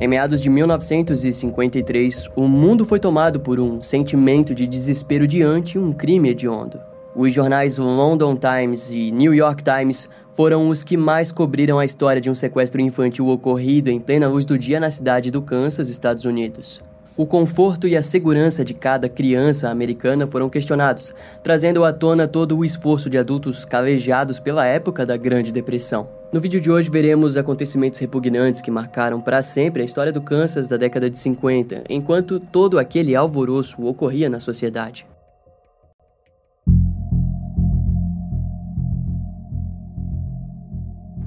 Em meados de 1953, o mundo foi tomado por um sentimento de desespero diante um crime hediondo. Os jornais London Times e New York Times foram os que mais cobriram a história de um sequestro infantil ocorrido em plena luz do dia na cidade do Kansas, Estados Unidos. O conforto e a segurança de cada criança americana foram questionados, trazendo à tona todo o esforço de adultos calejados pela época da Grande Depressão. No vídeo de hoje veremos acontecimentos repugnantes que marcaram para sempre a história do Kansas da década de 50, enquanto todo aquele alvoroço ocorria na sociedade.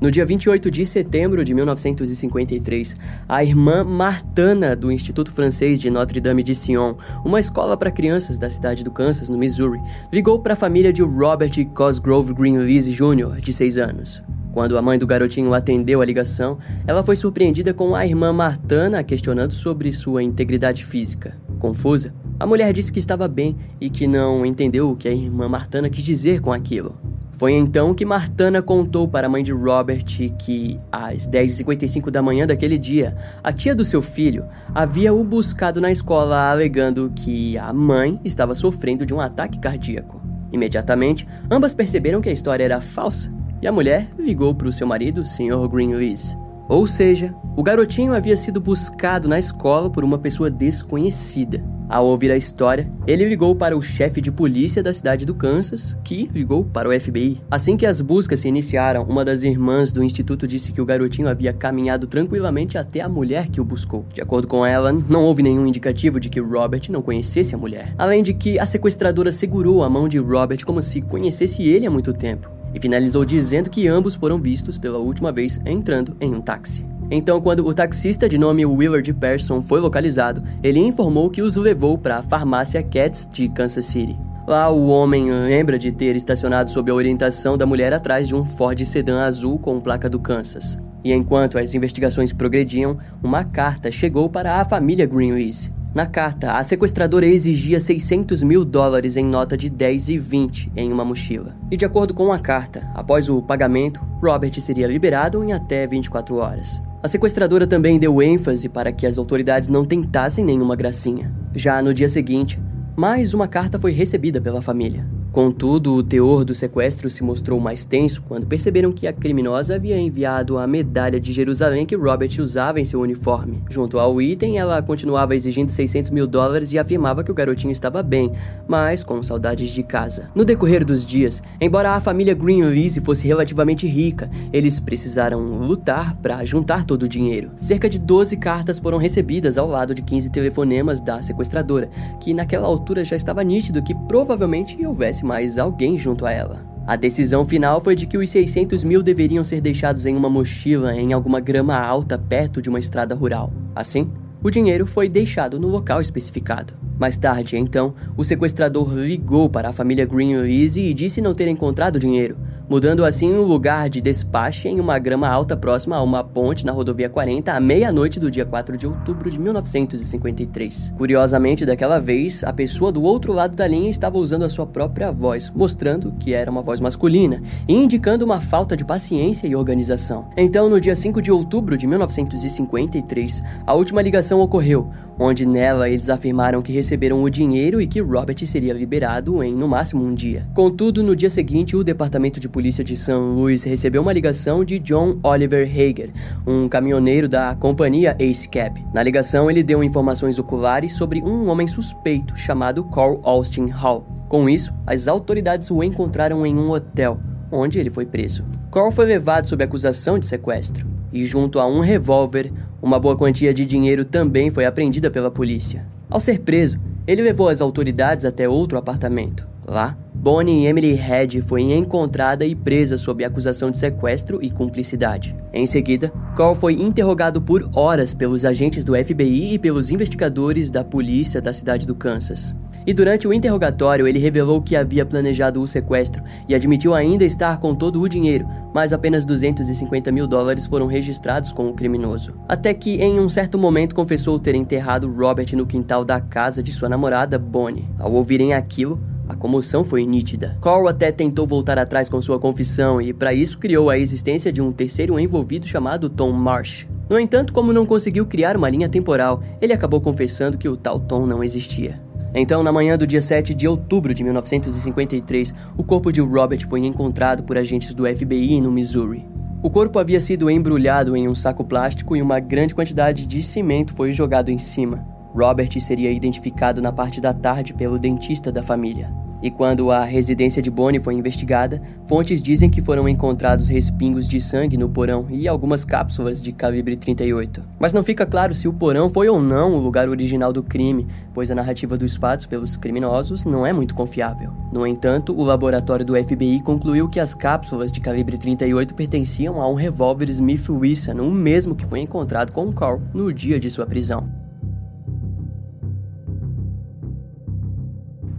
No dia 28 de setembro de 1953, a irmã Martana do Instituto Francês de Notre-Dame de Sion, uma escola para crianças da cidade do Kansas, no Missouri, ligou para a família de Robert Cosgrove Greenlease Jr., de 6 anos. Quando a mãe do garotinho atendeu a ligação, ela foi surpreendida com a irmã Martana questionando sobre sua integridade física. Confusa, a mulher disse que estava bem e que não entendeu o que a irmã Martana quis dizer com aquilo. Foi então que Martana contou para a mãe de Robert que, às 10h55 da manhã daquele dia, a tia do seu filho havia o buscado na escola alegando que a mãe estava sofrendo de um ataque cardíaco. Imediatamente, ambas perceberam que a história era falsa e a mulher ligou para o seu marido, Sr. Greenlees. Ou seja, o garotinho havia sido buscado na escola por uma pessoa desconhecida. Ao ouvir a história, ele ligou para o chefe de polícia da cidade do Kansas, que ligou para o FBI. Assim que as buscas se iniciaram, uma das irmãs do instituto disse que o garotinho havia caminhado tranquilamente até a mulher que o buscou. De acordo com ela, não houve nenhum indicativo de que Robert não conhecesse a mulher. Além de que a sequestradora segurou a mão de Robert como se conhecesse ele há muito tempo. E finalizou dizendo que ambos foram vistos pela última vez entrando em um táxi. Então, quando o taxista de nome Willard Person foi localizado, ele informou que os levou para a farmácia Cats de Kansas City. Lá, o homem lembra de ter estacionado sob a orientação da mulher atrás de um Ford sedã azul com placa do Kansas. E enquanto as investigações progrediam, uma carta chegou para a família Greenlease. Na carta, a sequestradora exigia 600 mil dólares em nota de 10 e 20 em uma mochila. E de acordo com a carta, após o pagamento, Robert seria liberado em até 24 horas. A sequestradora também deu ênfase para que as autoridades não tentassem nenhuma gracinha. Já no dia seguinte, mais uma carta foi recebida pela família. Contudo, o teor do sequestro se mostrou mais tenso quando perceberam que a criminosa havia enviado a medalha de Jerusalém que Robert usava em seu uniforme. Junto ao item, ela continuava exigindo 600 mil dólares e afirmava que o garotinho estava bem, mas com saudades de casa. No decorrer dos dias, embora a família Greenlease fosse relativamente rica, eles precisaram lutar para juntar todo o dinheiro. Cerca de 12 cartas foram recebidas ao lado de 15 telefonemas da sequestradora, que naquela altura já estava nítido que provavelmente houvesse mais alguém junto a ela. A decisão final foi de que os 600 mil deveriam ser deixados em uma mochila em alguma grama alta perto de uma estrada rural. Assim, o dinheiro foi deixado no local especificado. Mais tarde, então, o sequestrador ligou para a família Greenlease e disse não ter encontrado dinheiro, mudando assim o lugar de despache em uma grama alta próxima a uma ponte na rodovia 40 à meia-noite do dia 4 de outubro de 1953. Curiosamente, daquela vez, a pessoa do outro lado da linha estava usando a sua própria voz, mostrando que era uma voz masculina e indicando uma falta de paciência e organização. Então, no dia 5 de outubro de 1953, a última ligação ocorreu, onde nela eles afirmaram que receberam o dinheiro e que Robert seria liberado em no máximo um dia. Contudo, no dia seguinte, o departamento de polícia de St. Louis recebeu uma ligação de John Oliver Hager, um caminhoneiro da companhia Ace Cap. Na ligação, ele deu informações oculares sobre um homem suspeito chamado Carl Austin Hall. Com isso, as autoridades o encontraram em um hotel, onde ele foi preso. Carl foi levado sob acusação de sequestro, e junto a um revólver, uma boa quantia de dinheiro também foi apreendida pela polícia. Ao ser preso, ele levou as autoridades até outro apartamento. Lá, Bonnie Emily Head foi encontrada e presa sob acusação de sequestro e cumplicidade. Em seguida, Cole foi interrogado por horas pelos agentes do FBI e pelos investigadores da polícia da cidade do Kansas. E durante o interrogatório, ele revelou que havia planejado o sequestro e admitiu ainda estar com todo o dinheiro, mas apenas 250 mil dólares foram registrados com o criminoso. Até que, em um certo momento, confessou ter enterrado Robert no quintal da casa de sua namorada, Bonnie. Ao ouvirem aquilo, A comoção foi nítida. Carl até tentou voltar atrás com sua confissão e, para isso, criou a existência de um terceiro envolvido chamado Tom Marsh. No entanto, como não conseguiu criar uma linha temporal, ele acabou confessando que o tal Tom não existia. Então, na manhã do dia 7 de outubro de 1953, o corpo de Robert foi encontrado por agentes do FBI no Missouri. O corpo havia sido embrulhado em um saco plástico e uma grande quantidade de cimento foi jogado em cima. Robert seria identificado na parte da tarde pelo dentista da família. E quando a residência de Bonnie foi investigada, fontes dizem que foram encontrados respingos de sangue no porão e algumas cápsulas de calibre 38. Mas não fica claro se o porão foi ou não o lugar original do crime, pois a narrativa dos fatos pelos criminosos não é muito confiável. No entanto, o laboratório do FBI concluiu que as cápsulas de calibre 38 pertenciam a um revólver Smith Wesson, o mesmo que foi encontrado com Carl no dia de sua prisão.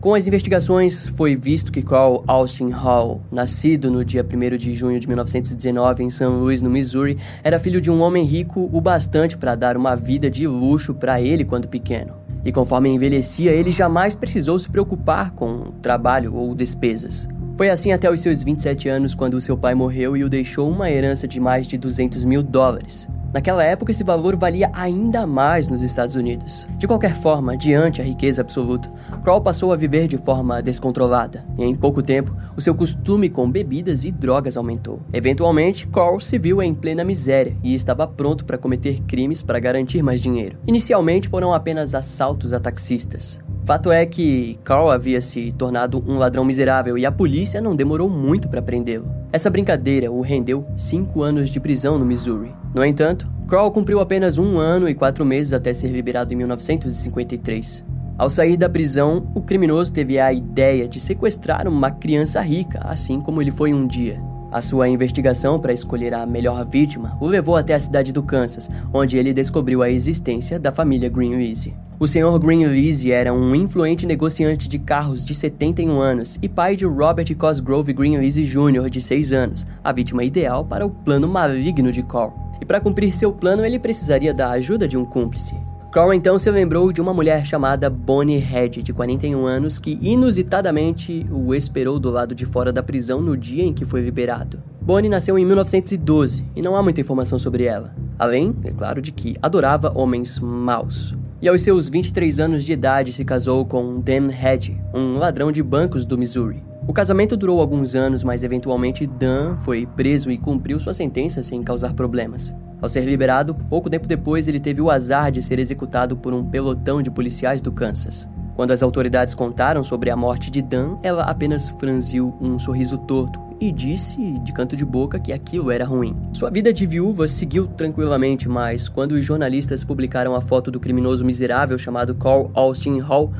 Com as investigações, foi visto que Carl Austin Hall, nascido no dia 1 de junho de 1919 em St. Louis, no Missouri, era filho de um homem rico o bastante para dar uma vida de luxo para ele quando pequeno. E conforme envelhecia, ele jamais precisou se preocupar com trabalho ou despesas. Foi assim até os seus 27 anos, quando seu pai morreu e o deixou uma herança de mais de 200 mil dólares. Naquela época, esse valor valia ainda mais nos Estados Unidos. De qualquer forma, diante a riqueza absoluta, Kroll passou a viver de forma descontrolada, e em pouco tempo, o seu costume com bebidas e drogas aumentou. Eventualmente, Kroll se viu em plena miséria e estava pronto para cometer crimes para garantir mais dinheiro. Inicialmente, foram apenas assaltos a taxistas. Fato é que Carl havia se tornado um ladrão miserável e a polícia não demorou muito para prendê-lo. Essa brincadeira o rendeu cinco anos de prisão no Missouri. No entanto, Carl cumpriu apenas um ano e quatro meses até ser liberado em 1953. Ao sair da prisão, o criminoso teve a ideia de sequestrar uma criança rica, assim como ele foi um dia. A sua investigação para escolher a melhor vítima o levou até a cidade do Kansas, onde ele descobriu a existência da família Greenlease. O Sr. Greenlease era um influente negociante de carros de 71 anos e pai de Robert Cosgrove Greenlease Jr., de 6 anos, a vítima ideal para o plano maligno de Carl. E para cumprir seu plano, ele precisaria da ajuda de um cúmplice. Carl então se lembrou de uma mulher chamada Bonnie Head, de 41 anos, que inusitadamente o esperou do lado de fora da prisão no dia em que foi liberado. Bonnie nasceu em 1912 e não há muita informação sobre ela, além, é claro, de que adorava homens maus. E aos seus 23 anos de idade se casou com Dan Head, um ladrão de bancos do Missouri. O casamento durou alguns anos, mas eventualmente Dan foi preso e cumpriu sua sentença sem causar problemas. Ao ser liberado, pouco tempo depois ele teve o azar de ser executado por um pelotão de policiais do Kansas. Quando as autoridades contaram sobre a morte de Dan, ela apenas franziu um sorriso torto e disse de canto de boca que aquilo era ruim. Sua vida de viúva seguiu tranquilamente, mas quando os jornalistas publicaram a foto do criminoso miserável chamado Carl Austin Hall,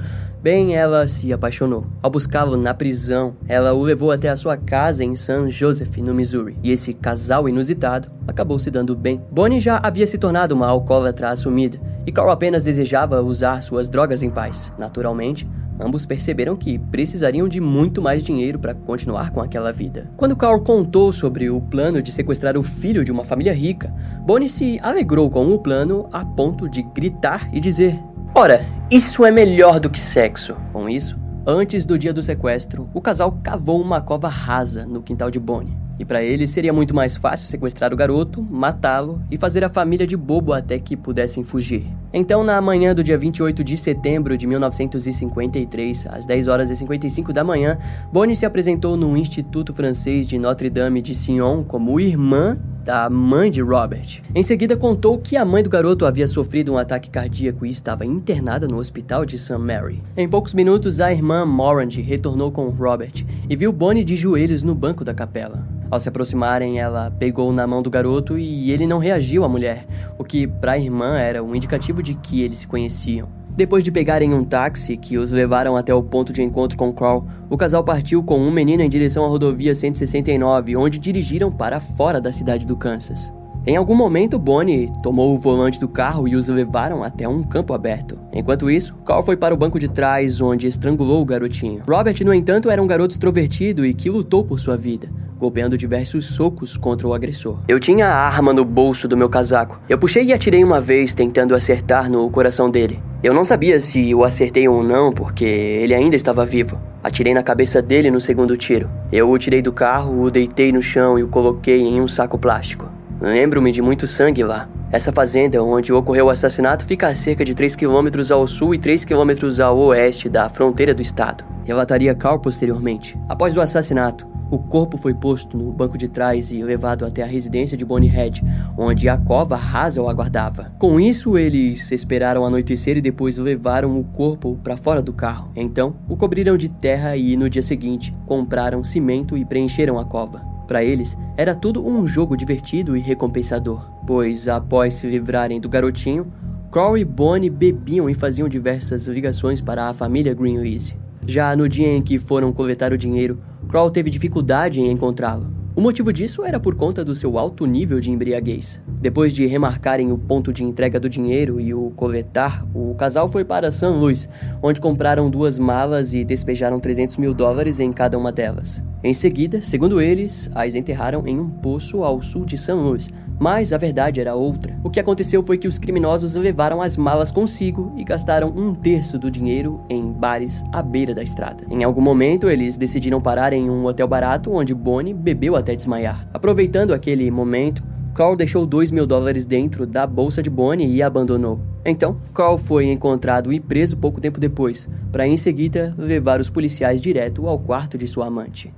Bem, ela se apaixonou. Ao buscá-lo na prisão, ela o levou até a sua casa em San Joseph, no Missouri. E esse casal inusitado acabou se dando bem. Bonnie já havia se tornado uma alcoólatra assumida, e Carl apenas desejava usar suas drogas em paz. Naturalmente, ambos perceberam que precisariam de muito mais dinheiro para continuar com aquela vida. Quando Carl contou sobre o plano de sequestrar o filho de uma família rica, Bonnie se alegrou com o plano a ponto de gritar e dizer: Ora, isso é melhor do que sexo. Com isso, antes do dia do sequestro, o casal cavou uma cova rasa no quintal de Bonnie. E para ele seria muito mais fácil sequestrar o garoto, matá-lo e fazer a família de bobo até que pudessem fugir. Então, na manhã do dia 28 de setembro de 1953, às 10 horas e 55 da manhã, Bonnie se apresentou no Instituto Francês de Notre-Dame de Sion como irmã da mãe de Robert. Em seguida, contou que a mãe do garoto havia sofrido um ataque cardíaco e estava internada no hospital de St. Mary. Em poucos minutos, a irmã Morand retornou com Robert e viu Bonnie de joelhos no banco da capela. Ao se aproximarem, ela pegou na mão do garoto e ele não reagiu à mulher, o que para a irmã era um indicativo de que eles se conheciam. Depois de pegarem um táxi que os levaram até o ponto de encontro com Carl, o casal partiu com um menino em direção à rodovia 169, onde dirigiram para fora da cidade do Kansas. Em algum momento, Bonnie tomou o volante do carro e os levaram até um campo aberto. Enquanto isso, Carl foi para o banco de trás, onde estrangulou o garotinho. Robert, no entanto, era um garoto extrovertido e que lutou por sua vida golpeando diversos socos contra o agressor. Eu tinha a arma no bolso do meu casaco. Eu puxei e atirei uma vez, tentando acertar no coração dele. Eu não sabia se o acertei ou não, porque ele ainda estava vivo. Atirei na cabeça dele no segundo tiro. Eu o tirei do carro, o deitei no chão e o coloquei em um saco plástico. Lembro-me de muito sangue lá. Essa fazenda onde ocorreu o assassinato fica a cerca de 3 km ao sul e 3 km ao oeste da fronteira do estado. Relataria Carl posteriormente. Após o assassinato, o corpo foi posto no banco de trás e levado até a residência de Bonnie Head, onde a cova rasa o aguardava. Com isso, eles esperaram anoitecer e depois levaram o corpo para fora do carro. Então, o cobriram de terra e no dia seguinte compraram cimento e preencheram a cova. Para eles, era tudo um jogo divertido e recompensador, pois após se livrarem do garotinho, Crow e Bonnie bebiam e faziam diversas ligações para a família Greenlease. Já no dia em que foram coletar o dinheiro, Kroll teve dificuldade em encontrá-lo. O motivo disso era por conta do seu alto nível de embriaguez. Depois de remarcarem o ponto de entrega do dinheiro e o coletar, o casal foi para San Luis, onde compraram duas malas e despejaram 300 mil dólares em cada uma delas. Em seguida, segundo eles, as enterraram em um poço ao sul de San Luis, mas a verdade era outra. O que aconteceu foi que os criminosos levaram as malas consigo e gastaram um terço do dinheiro em bares à beira da estrada. Em algum momento, eles decidiram parar em um hotel barato onde Bonnie bebeu até desmaiar. Aproveitando aquele momento, Carl deixou 2 mil dólares dentro da bolsa de Bonnie e abandonou. Então, Carl foi encontrado e preso pouco tempo depois, para em seguida levar os policiais direto ao quarto de sua amante.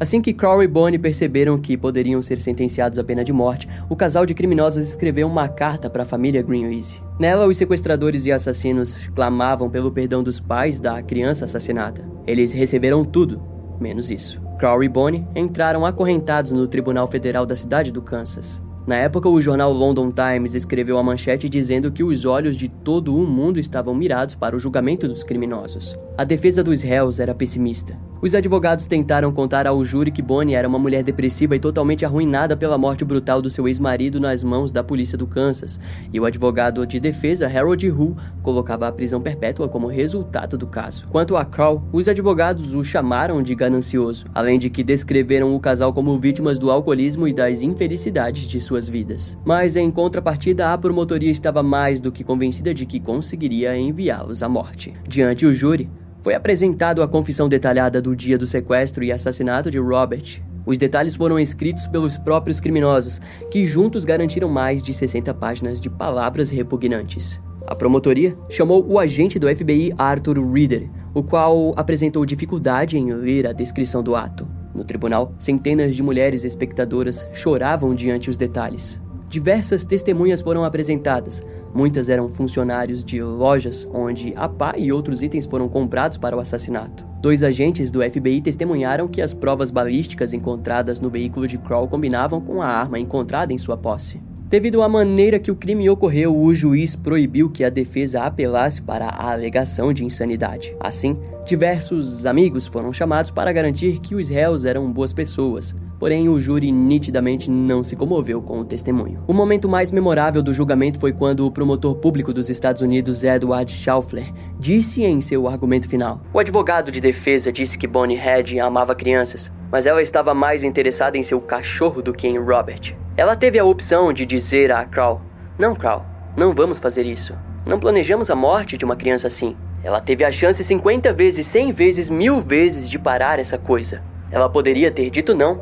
Assim que Crow e Bonnie perceberam que poderiam ser sentenciados à pena de morte, o casal de criminosos escreveu uma carta para a família Greenlease. Nela, os sequestradores e assassinos clamavam pelo perdão dos pais da criança assassinada. Eles receberam tudo, menos isso. Crow e Bonnie entraram acorrentados no Tribunal Federal da cidade do Kansas. Na época, o jornal London Times escreveu a manchete dizendo que os olhos de todo o mundo estavam mirados para o julgamento dos criminosos. A defesa dos réus era pessimista. Os advogados tentaram contar ao júri que Bonnie era uma mulher depressiva e totalmente arruinada pela morte brutal do seu ex-marido nas mãos da polícia do Kansas, e o advogado de defesa Harold Hu colocava a prisão perpétua como resultado do caso. Quanto a Carl, os advogados o chamaram de ganancioso, além de que descreveram o casal como vítimas do alcoolismo e das infelicidades de suas vidas. Mas em contrapartida, a promotoria estava mais do que convencida de que conseguiria enviá-los à morte. Diante o júri, foi apresentado a confissão detalhada do dia do sequestro e assassinato de Robert. Os detalhes foram escritos pelos próprios criminosos, que juntos garantiram mais de 60 páginas de palavras repugnantes. A promotoria chamou o agente do FBI Arthur Reader, o qual apresentou dificuldade em ler a descrição do ato. No tribunal, centenas de mulheres espectadoras choravam diante os detalhes. Diversas testemunhas foram apresentadas. Muitas eram funcionários de lojas onde a pá e outros itens foram comprados para o assassinato. Dois agentes do FBI testemunharam que as provas balísticas encontradas no veículo de Kroll combinavam com a arma encontrada em sua posse. Devido à maneira que o crime ocorreu, o juiz proibiu que a defesa apelasse para a alegação de insanidade. Assim, diversos amigos foram chamados para garantir que os réus eram boas pessoas, Porém, o júri nitidamente não se comoveu com o testemunho. O momento mais memorável do julgamento foi quando o promotor público dos Estados Unidos, Edward Schaufler, disse em seu argumento final: O advogado de defesa disse que Bonnie Head amava crianças, mas ela estava mais interessada em seu cachorro do que em Robert. Ela teve a opção de dizer a Crow: Não, Crow, não vamos fazer isso. Não planejamos a morte de uma criança assim. Ela teve a chance 50 vezes, 100 vezes, mil vezes de parar essa coisa. Ela poderia ter dito não,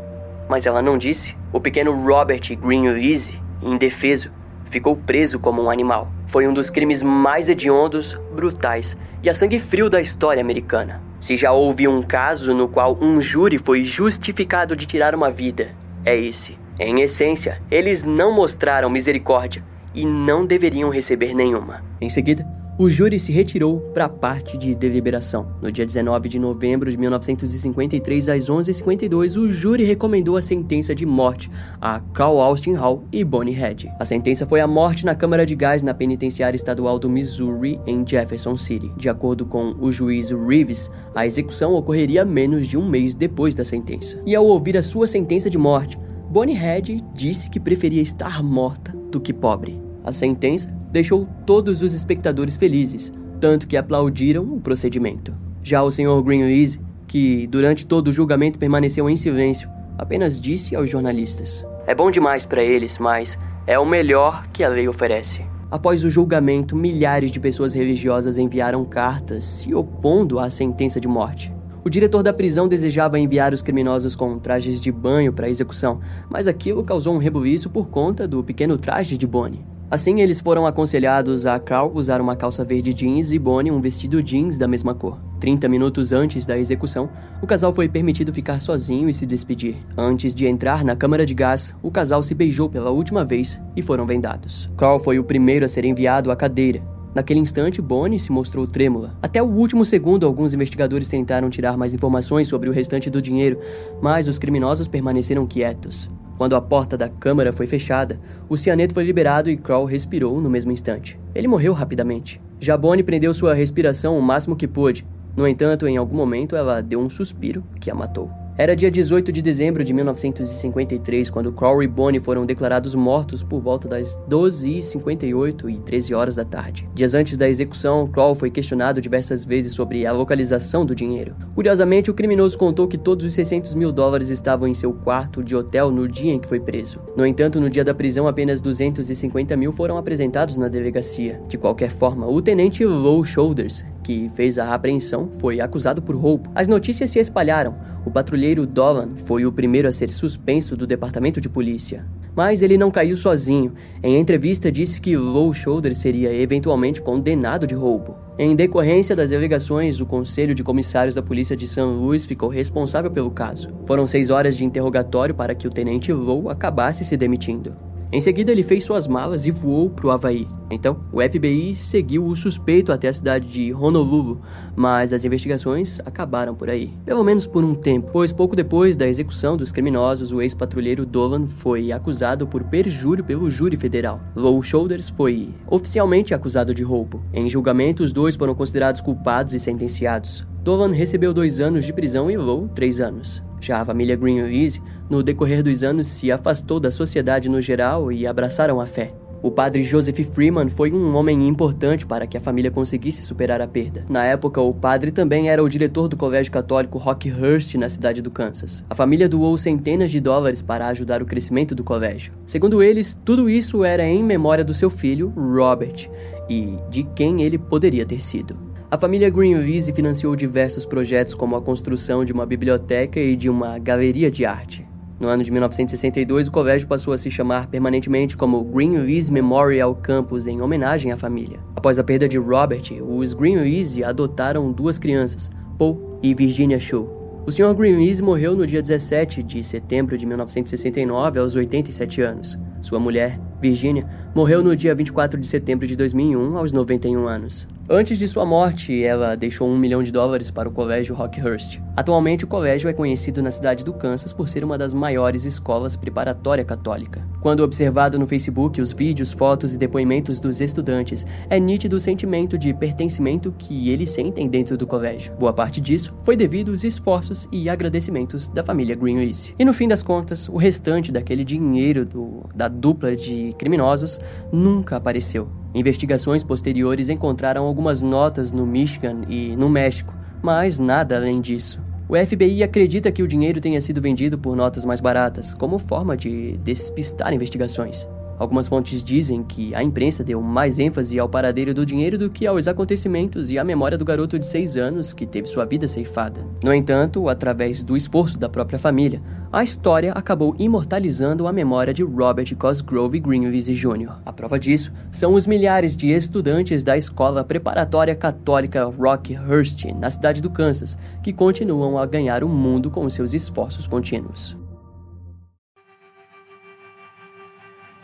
mas ela não disse. O pequeno Robert Greenlease, indefeso, ficou preso como um animal. Foi um dos crimes mais hediondos, brutais e a sangue frio da história americana. Se já houve um caso no qual um júri foi justificado de tirar uma vida, é esse. Em essência, eles não mostraram misericórdia e não deveriam receber nenhuma. Em seguida, o júri se retirou para a parte de deliberação. No dia 19 de novembro de 1953, às 11h52, o júri recomendou a sentença de morte a Carl Austin Hall e Bonnie Head. A sentença foi a morte na câmara de gás na penitenciária estadual do Missouri, em Jefferson City. De acordo com o juiz Reeves, a execução ocorreria menos de um mês depois da sentença. E ao ouvir a sua sentença de morte, Bonnie Head disse que preferia estar morta do que pobre. A sentença deixou todos os espectadores felizes, tanto que aplaudiram o procedimento. Já o Sr. Greenlease, que durante todo o julgamento permaneceu em silêncio, apenas disse aos jornalistas: É bom demais para eles, mas é o melhor que a lei oferece. Após o julgamento, milhares de pessoas religiosas enviaram cartas se opondo à sentença de morte. O diretor da prisão desejava enviar os criminosos com trajes de banho para execução, mas aquilo causou um rebuliço por conta do pequeno traje de Bonnie. Assim, eles foram aconselhados a Carl usar uma calça verde jeans e Bonnie um vestido jeans da mesma cor. 30 minutos antes da execução, o casal foi permitido ficar sozinho e se despedir. Antes de entrar na câmara de gás, o casal se beijou pela última vez e foram vendados. Carl foi o primeiro a ser enviado à cadeira. Naquele instante, Bonnie se mostrou trêmula. Até o último segundo, alguns investigadores tentaram tirar mais informações sobre o restante do dinheiro, mas os criminosos permaneceram quietos. Quando a porta da câmara foi fechada, o cianeto foi liberado e Kroll respirou no mesmo instante. Ele morreu rapidamente. Jabone prendeu sua respiração o máximo que pôde. No entanto, em algum momento ela deu um suspiro que a matou. Era dia 18 de dezembro de 1953 quando Crowley e Bonnie foram declarados mortos por volta das 12h58 e 13 horas da tarde. Dias antes da execução, Crowley foi questionado diversas vezes sobre a localização do dinheiro. Curiosamente, o criminoso contou que todos os 600 mil dólares estavam em seu quarto de hotel no dia em que foi preso. No entanto, no dia da prisão, apenas 250 mil foram apresentados na delegacia. De qualquer forma, o tenente Low Shoulders, que fez a apreensão, foi acusado por roubo. As notícias se espalharam. O patrulheiro Dolan foi o primeiro a ser suspenso do departamento de polícia. Mas ele não caiu sozinho. Em entrevista, disse que Low Shoulder seria eventualmente condenado de roubo. Em decorrência das alegações, o Conselho de Comissários da Polícia de St. Louis ficou responsável pelo caso. Foram seis horas de interrogatório para que o tenente Low acabasse se demitindo. Em seguida, ele fez suas malas e voou para o Havaí. Então, o FBI seguiu o suspeito até a cidade de Honolulu, mas as investigações acabaram por aí. Pelo menos por um tempo, pois pouco depois da execução dos criminosos, o ex-patrulheiro Dolan foi acusado por perjúrio pelo júri federal. Low Shoulders foi oficialmente acusado de roubo. Em julgamento, os dois foram considerados culpados e sentenciados. Dolan recebeu dois anos de prisão e Low, três anos. Já a família Greenleaf, no decorrer dos anos, se afastou da sociedade no geral e abraçaram a fé. O padre Joseph Freeman foi um homem importante para que a família conseguisse superar a perda. Na época, o padre também era o diretor do colégio católico Rockhurst na cidade do Kansas. A família doou centenas de dólares para ajudar o crescimento do colégio. Segundo eles, tudo isso era em memória do seu filho, Robert, e de quem ele poderia ter sido. A família Greenlease financiou diversos projetos como a construção de uma biblioteca e de uma galeria de arte. No ano de 1962, o colégio passou a se chamar permanentemente como Greenlease Memorial Campus em homenagem à família. Após a perda de Robert, os Greenlease adotaram duas crianças, Paul e Virginia Shaw. O Sr. Greenlease morreu no dia 17 de setembro de 1969, aos 87 anos. Sua mulher, Virginia, morreu no dia 24 de setembro de 2001, aos 91 anos. Antes de sua morte, ela deixou um milhão de dólares para o Colégio Rockhurst. Atualmente, o colégio é conhecido na cidade do Kansas por ser uma das maiores escolas preparatória católica. Quando observado no Facebook os vídeos, fotos e depoimentos dos estudantes, é nítido o sentimento de pertencimento que eles sentem dentro do colégio. Boa parte disso foi devido aos esforços e agradecimentos da família Greenleaf. E no fim das contas, o restante daquele dinheiro do, da dupla de criminosos nunca apareceu. Investigações posteriores encontraram algumas notas no Michigan e no México, mas nada além disso. O FBI acredita que o dinheiro tenha sido vendido por notas mais baratas, como forma de despistar investigações. Algumas fontes dizem que a imprensa deu mais ênfase ao paradeiro do dinheiro do que aos acontecimentos e à memória do garoto de 6 anos que teve sua vida ceifada. No entanto, através do esforço da própria família, a história acabou imortalizando a memória de Robert Cosgrove Greenleaf Jr. A prova disso são os milhares de estudantes da escola preparatória católica Rockhurst, na cidade do Kansas, que continuam a ganhar o mundo com seus esforços contínuos.